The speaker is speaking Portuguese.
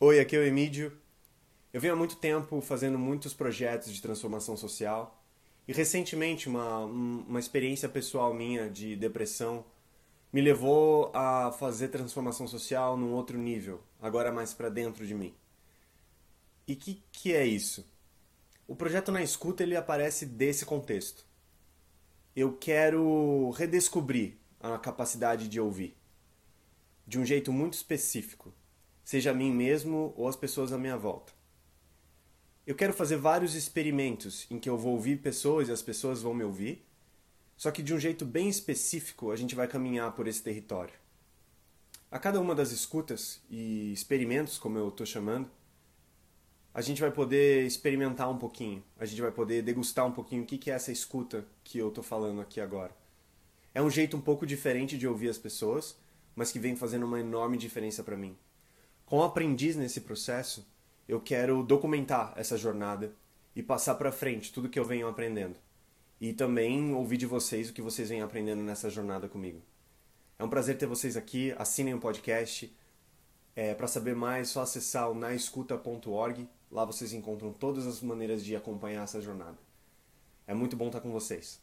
Oi, aqui é o Emídio. Eu venho há muito tempo fazendo muitos projetos de transformação social e recentemente uma, uma experiência pessoal minha de depressão me levou a fazer transformação social num outro nível, agora mais para dentro de mim. E que que é isso? O projeto na escuta ele aparece desse contexto. Eu quero redescobrir a capacidade de ouvir de um jeito muito específico, seja a mim mesmo ou as pessoas à minha volta. Eu quero fazer vários experimentos em que eu vou ouvir pessoas e as pessoas vão me ouvir, só que de um jeito bem específico a gente vai caminhar por esse território. A cada uma das escutas e experimentos, como eu estou chamando, a gente vai poder experimentar um pouquinho, a gente vai poder degustar um pouquinho o que é essa escuta que eu estou falando aqui agora. É um jeito um pouco diferente de ouvir as pessoas, mas que vem fazendo uma enorme diferença para mim. Como aprendiz nesse processo, eu quero documentar essa jornada e passar para frente tudo que eu venho aprendendo. E também ouvir de vocês o que vocês vêm aprendendo nessa jornada comigo. É um prazer ter vocês aqui. Assinem o podcast. É, para saber mais, é só acessar o naescuta.org. Lá vocês encontram todas as maneiras de acompanhar essa jornada. É muito bom estar com vocês.